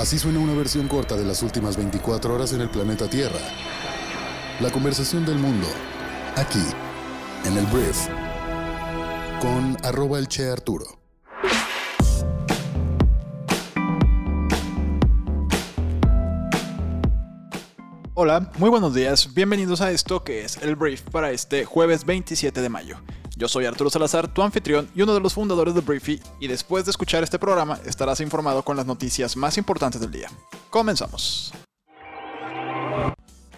Así suena una versión corta de las últimas 24 horas en el planeta Tierra. La conversación del mundo, aquí, en el Brief, con arroba el Che Arturo. Hola, muy buenos días, bienvenidos a esto que es el Brief para este jueves 27 de mayo. Yo soy Arturo Salazar, tu anfitrión y uno de los fundadores de Briefy, y después de escuchar este programa estarás informado con las noticias más importantes del día. Comenzamos.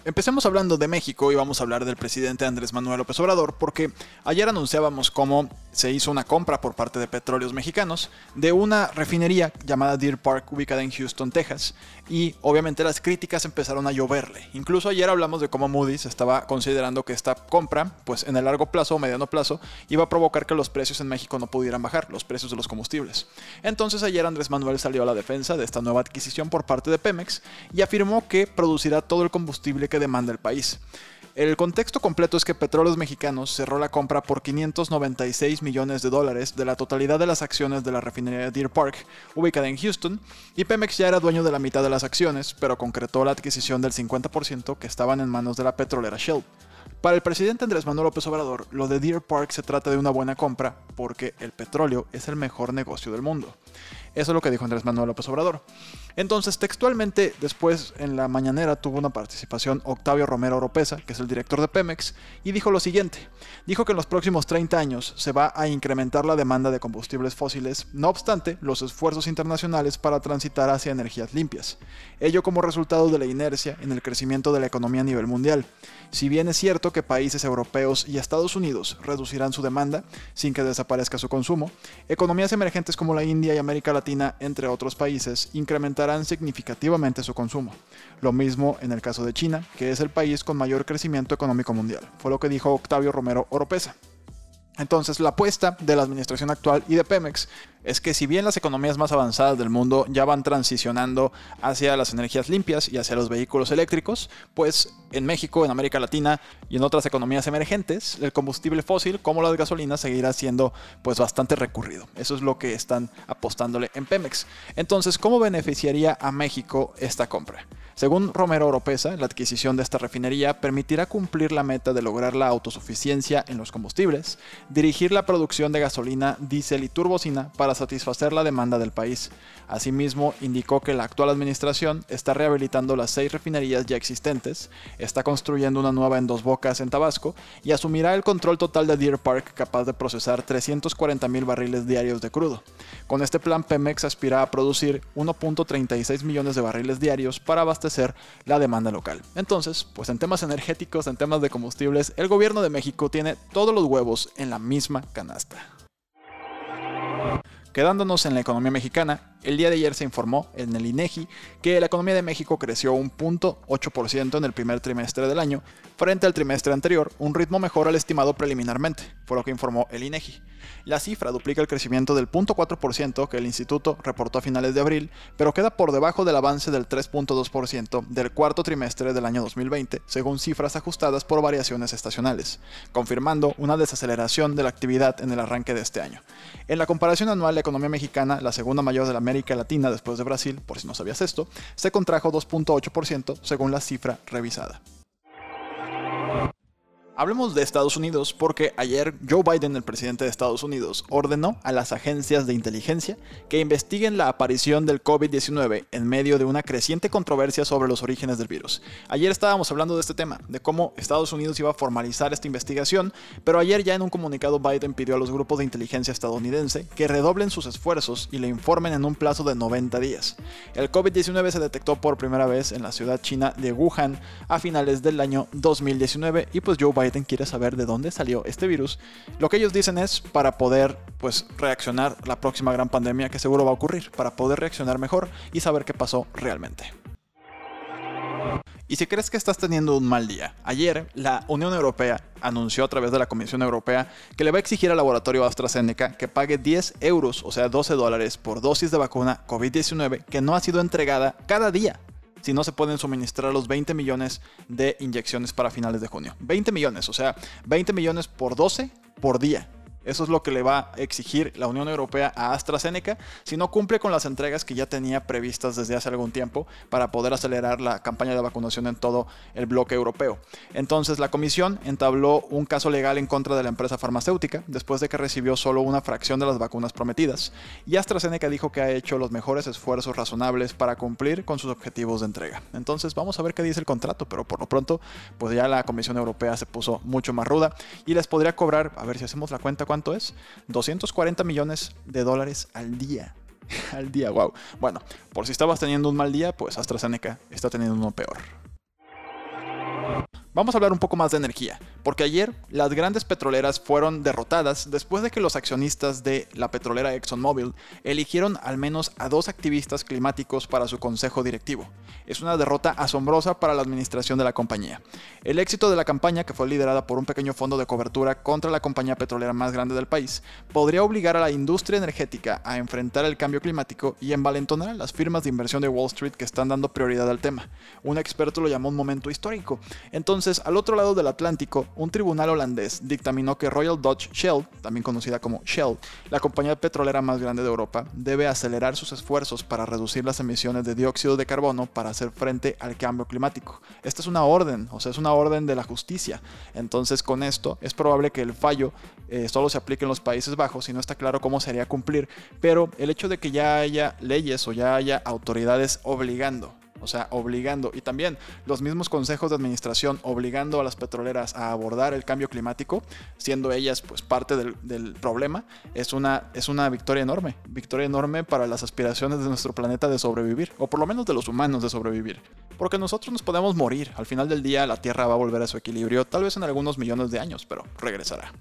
Empecemos hablando de México y vamos a hablar del presidente Andrés Manuel López Obrador porque ayer anunciábamos cómo se hizo una compra por parte de Petróleos Mexicanos de una refinería llamada Deer Park ubicada en Houston, Texas y obviamente las críticas empezaron a lloverle. Incluso ayer hablamos de cómo Moody's estaba considerando que esta compra, pues en el largo plazo o mediano plazo, iba a provocar que los precios en México no pudieran bajar, los precios de los combustibles. Entonces ayer Andrés Manuel salió a la defensa de esta nueva adquisición por parte de Pemex y afirmó que producirá todo el combustible que demanda el país. El contexto completo es que Petróleos Mexicanos cerró la compra por 596 millones de dólares de la totalidad de las acciones de la refinería Deer Park, ubicada en Houston, y Pemex ya era dueño de la mitad de las acciones, pero concretó la adquisición del 50% que estaban en manos de la petrolera Shell. Para el presidente Andrés Manuel López Obrador, lo de Deer Park se trata de una buena compra porque el petróleo es el mejor negocio del mundo. Eso es lo que dijo Andrés Manuel López Obrador. Entonces, textualmente, después en la mañanera tuvo una participación Octavio Romero Oropesa, que es el director de Pemex, y dijo lo siguiente. Dijo que en los próximos 30 años se va a incrementar la demanda de combustibles fósiles, no obstante los esfuerzos internacionales para transitar hacia energías limpias. Ello como resultado de la inercia en el crecimiento de la economía a nivel mundial. Si bien es cierto que países europeos y Estados Unidos reducirán su demanda sin que desaparezca su consumo, economías emergentes como la India y América Latina, entre otros países, incrementarán significativamente su consumo. Lo mismo en el caso de China, que es el país con mayor crecimiento económico mundial, fue lo que dijo Octavio Romero Oropesa. Entonces, la apuesta de la administración actual y de Pemex es que si bien las economías más avanzadas del mundo ya van transicionando hacia las energías limpias y hacia los vehículos eléctricos, pues en México, en América Latina y en otras economías emergentes, el combustible fósil como las gasolinas seguirá siendo pues bastante recurrido. Eso es lo que están apostándole en Pemex. Entonces, ¿cómo beneficiaría a México esta compra? Según Romero Oropesa, la adquisición de esta refinería permitirá cumplir la meta de lograr la autosuficiencia en los combustibles, dirigir la producción de gasolina, diésel y turbocina para satisfacer la demanda del país. Asimismo, indicó que la actual administración está rehabilitando las seis refinerías ya existentes, está construyendo una nueva en Dos Bocas en Tabasco y asumirá el control total de Deer Park capaz de procesar 340 mil barriles diarios de crudo. Con este plan, Pemex aspira a producir 1.36 millones de barriles diarios para abastecer la demanda local. Entonces, pues en temas energéticos, en temas de combustibles, el gobierno de México tiene todos los huevos en la misma canasta. Quedándonos en la economía mexicana, el día de ayer se informó en el INEGI que la economía de México creció un 0.8% en el primer trimestre del año frente al trimestre anterior, un ritmo mejor al estimado preliminarmente, fue lo que informó el INEGI. La cifra duplica el crecimiento del 0.4% que el instituto reportó a finales de abril, pero queda por debajo del avance del 3.2% del cuarto trimestre del año 2020, según cifras ajustadas por variaciones estacionales, confirmando una desaceleración de la actividad en el arranque de este año. En la comparación anual, la economía mexicana, la segunda mayor de la América Latina después de Brasil, por si no sabías esto, se contrajo 2.8% según la cifra revisada. Hablemos de Estados Unidos porque ayer Joe Biden, el presidente de Estados Unidos, ordenó a las agencias de inteligencia que investiguen la aparición del COVID-19 en medio de una creciente controversia sobre los orígenes del virus. Ayer estábamos hablando de este tema, de cómo Estados Unidos iba a formalizar esta investigación, pero ayer ya en un comunicado Biden pidió a los grupos de inteligencia estadounidense que redoblen sus esfuerzos y le informen en un plazo de 90 días. El COVID-19 se detectó por primera vez en la ciudad china de Wuhan a finales del año 2019 y pues Joe Biden Biden quiere saber de dónde salió este virus, lo que ellos dicen es para poder pues reaccionar la próxima gran pandemia que seguro va a ocurrir, para poder reaccionar mejor y saber qué pasó realmente. Y si crees que estás teniendo un mal día, ayer la Unión Europea anunció a través de la Comisión Europea que le va a exigir al laboratorio AstraZeneca que pague 10 euros, o sea 12 dólares, por dosis de vacuna COVID-19 que no ha sido entregada cada día si no se pueden suministrar los 20 millones de inyecciones para finales de junio. 20 millones, o sea, 20 millones por 12 por día. Eso es lo que le va a exigir la Unión Europea a AstraZeneca si no cumple con las entregas que ya tenía previstas desde hace algún tiempo para poder acelerar la campaña de vacunación en todo el bloque europeo. Entonces la comisión entabló un caso legal en contra de la empresa farmacéutica después de que recibió solo una fracción de las vacunas prometidas y AstraZeneca dijo que ha hecho los mejores esfuerzos razonables para cumplir con sus objetivos de entrega. Entonces vamos a ver qué dice el contrato, pero por lo pronto pues ya la Comisión Europea se puso mucho más ruda y les podría cobrar, a ver si hacemos la cuenta, ¿cuánto es? 240 millones de dólares al día. al día, wow. Bueno, por si estabas teniendo un mal día, pues AstraZeneca está teniendo uno peor. Vamos a hablar un poco más de energía, porque ayer las grandes petroleras fueron derrotadas después de que los accionistas de la petrolera ExxonMobil eligieron al menos a dos activistas climáticos para su consejo directivo. Es una derrota asombrosa para la administración de la compañía. El éxito de la campaña, que fue liderada por un pequeño fondo de cobertura contra la compañía petrolera más grande del país, podría obligar a la industria energética a enfrentar el cambio climático y envalentonar a las firmas de inversión de Wall Street que están dando prioridad al tema. Un experto lo llamó un momento histórico. Entonces, entonces, al otro lado del Atlántico, un tribunal holandés dictaminó que Royal Dutch Shell, también conocida como Shell, la compañía petrolera más grande de Europa, debe acelerar sus esfuerzos para reducir las emisiones de dióxido de carbono para hacer frente al cambio climático. Esta es una orden, o sea, es una orden de la justicia. Entonces, con esto, es probable que el fallo eh, solo se aplique en los Países Bajos y no está claro cómo sería cumplir, pero el hecho de que ya haya leyes o ya haya autoridades obligando o sea, obligando, y también los mismos consejos de administración obligando a las petroleras a abordar el cambio climático, siendo ellas pues parte del, problema, es una, es una victoria enorme, victoria enorme para las aspiraciones de nuestro planeta de sobrevivir, o por lo menos de los humanos de sobrevivir. Porque nosotros nos podemos morir, al final del día la Tierra va a volver a su equilibrio, tal vez en algunos millones de años, pero regresará.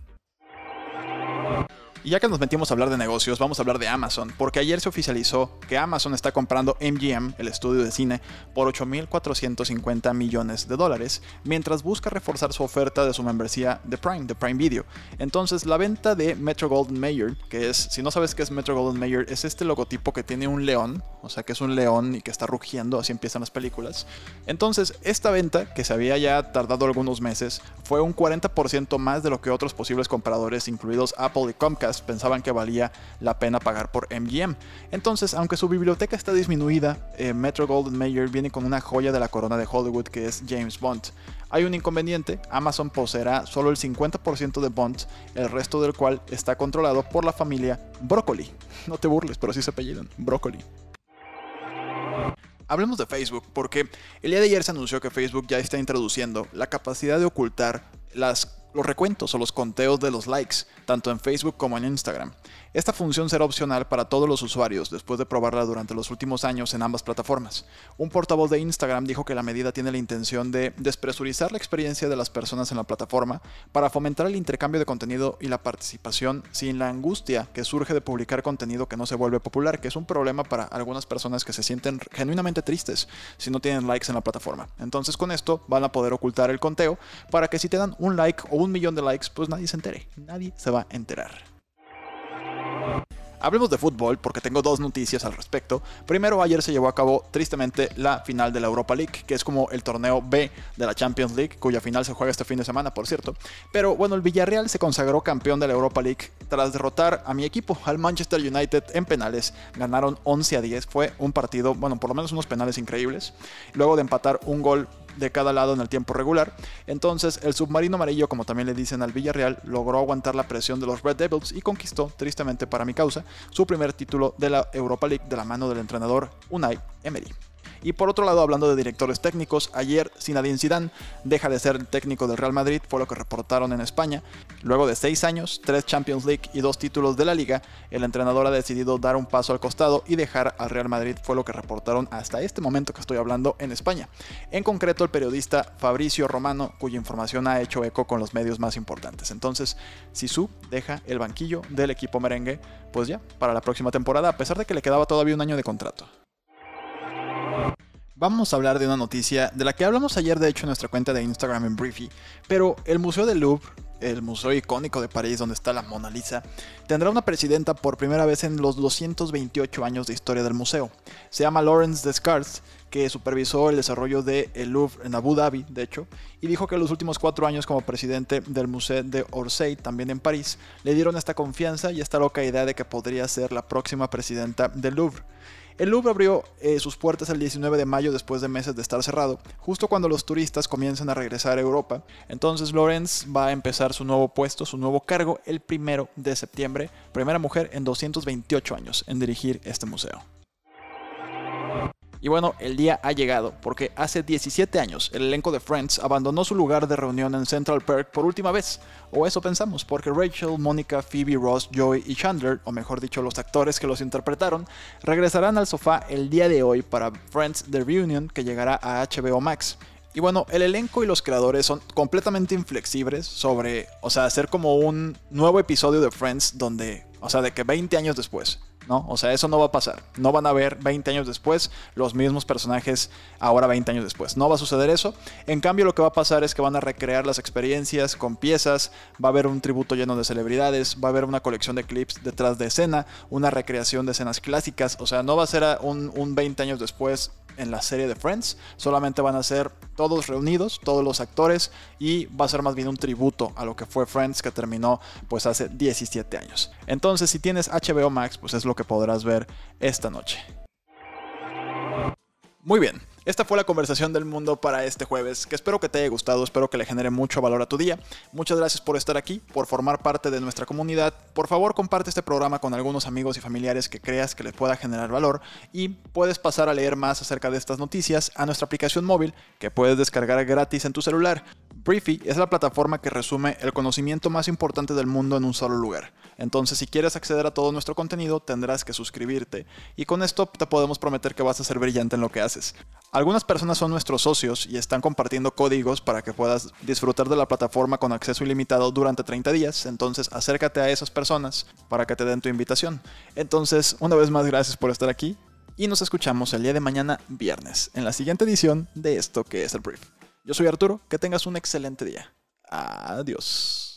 Y ya que nos metimos a hablar de negocios, vamos a hablar de Amazon, porque ayer se oficializó que Amazon está comprando MGM, el estudio de cine, por 8.450 millones de dólares, mientras busca reforzar su oferta de su membresía de Prime, de Prime Video. Entonces, la venta de Metro Golden Mayer, que es, si no sabes qué es Metro Golden Mayer, es este logotipo que tiene un león, o sea que es un león y que está rugiendo, así empiezan las películas. Entonces, esta venta, que se había ya tardado algunos meses, fue un 40% más de lo que otros posibles compradores, incluidos Apple y Comcast, pensaban que valía la pena pagar por MGM. Entonces, aunque su biblioteca está disminuida, eh, Metro Golden Mayer viene con una joya de la corona de Hollywood que es James Bond. Hay un inconveniente, Amazon poseerá solo el 50% de Bond, el resto del cual está controlado por la familia Broccoli. No te burles, pero sí se apellidan, Broccoli. Hablemos de Facebook, porque el día de ayer se anunció que Facebook ya está introduciendo la capacidad de ocultar las los recuentos o los conteos de los likes, tanto en Facebook como en Instagram. Esta función será opcional para todos los usuarios después de probarla durante los últimos años en ambas plataformas. Un portavoz de Instagram dijo que la medida tiene la intención de despresurizar la experiencia de las personas en la plataforma para fomentar el intercambio de contenido y la participación sin la angustia que surge de publicar contenido que no se vuelve popular, que es un problema para algunas personas que se sienten genuinamente tristes si no tienen likes en la plataforma. Entonces con esto van a poder ocultar el conteo para que si te dan un like o un millón de likes, pues nadie se entere, nadie se va a enterar. Hablemos de fútbol porque tengo dos noticias al respecto. Primero, ayer se llevó a cabo tristemente la final de la Europa League, que es como el torneo B de la Champions League, cuya final se juega este fin de semana, por cierto. Pero bueno, el Villarreal se consagró campeón de la Europa League tras derrotar a mi equipo, al Manchester United, en penales. Ganaron 11 a 10. Fue un partido, bueno, por lo menos unos penales increíbles. Luego de empatar un gol de cada lado en el tiempo regular. Entonces, el submarino amarillo, como también le dicen al Villarreal, logró aguantar la presión de los Red Devils y conquistó, tristemente para mi causa, su primer título de la Europa League de la mano del entrenador Unai Emery. Y por otro lado, hablando de directores técnicos, ayer Zinedine Zidane deja de ser el técnico del Real Madrid, fue lo que reportaron en España. Luego de seis años, tres Champions League y dos títulos de la liga, el entrenador ha decidido dar un paso al costado y dejar al Real Madrid, fue lo que reportaron hasta este momento que estoy hablando en España. En concreto, el periodista Fabricio Romano, cuya información ha hecho eco con los medios más importantes. Entonces, Sisu deja el banquillo del equipo merengue, pues ya, para la próxima temporada, a pesar de que le quedaba todavía un año de contrato. Vamos a hablar de una noticia de la que hablamos ayer de hecho en nuestra cuenta de Instagram en Briefy, pero el Museo del Louvre el museo icónico de París donde está la Mona Lisa, tendrá una presidenta por primera vez en los 228 años de historia del museo. Se llama Lawrence Descartes, que supervisó el desarrollo de el Louvre en Abu Dhabi, de hecho, y dijo que los últimos cuatro años como presidente del Museo de Orsay, también en París, le dieron esta confianza y esta loca idea de que podría ser la próxima presidenta del Louvre. El Louvre abrió eh, sus puertas el 19 de mayo después de meses de estar cerrado, justo cuando los turistas comienzan a regresar a Europa. Entonces Lorenz va a empezar su nuevo puesto, su nuevo cargo, el primero de septiembre, primera mujer en 228 años en dirigir este museo. Y bueno, el día ha llegado, porque hace 17 años el elenco de Friends abandonó su lugar de reunión en Central Park por última vez. O eso pensamos, porque Rachel, Mónica, Phoebe, Ross, Joey y Chandler, o mejor dicho los actores que los interpretaron, regresarán al sofá el día de hoy para Friends The Reunion que llegará a HBO Max. Y bueno, el elenco y los creadores son completamente inflexibles sobre, o sea, hacer como un nuevo episodio de Friends donde, o sea, de que 20 años después, ¿no? O sea, eso no va a pasar. No van a ver 20 años después los mismos personajes ahora 20 años después. No va a suceder eso. En cambio, lo que va a pasar es que van a recrear las experiencias con piezas, va a haber un tributo lleno de celebridades, va a haber una colección de clips detrás de escena, una recreación de escenas clásicas. O sea, no va a ser un, un 20 años después en la serie de Friends. Solamente van a ser todos reunidos, todos los actores, y va a ser más bien un tributo a lo que fue Friends que terminó pues hace 17 años. Entonces, si tienes HBO Max, pues es lo que podrás ver esta noche. Muy bien, esta fue la conversación del mundo para este jueves, que espero que te haya gustado, espero que le genere mucho valor a tu día. Muchas gracias por estar aquí, por formar parte de nuestra comunidad. Por favor, comparte este programa con algunos amigos y familiares que creas que les pueda generar valor y puedes pasar a leer más acerca de estas noticias a nuestra aplicación móvil que puedes descargar gratis en tu celular. Briefy es la plataforma que resume el conocimiento más importante del mundo en un solo lugar. Entonces, si quieres acceder a todo nuestro contenido, tendrás que suscribirte. Y con esto te podemos prometer que vas a ser brillante en lo que haces. Algunas personas son nuestros socios y están compartiendo códigos para que puedas disfrutar de la plataforma con acceso ilimitado durante 30 días. Entonces acércate a esas personas para que te den tu invitación. Entonces, una vez más, gracias por estar aquí y nos escuchamos el día de mañana viernes en la siguiente edición de esto que es el brief. Yo soy Arturo, que tengas un excelente día. Adiós.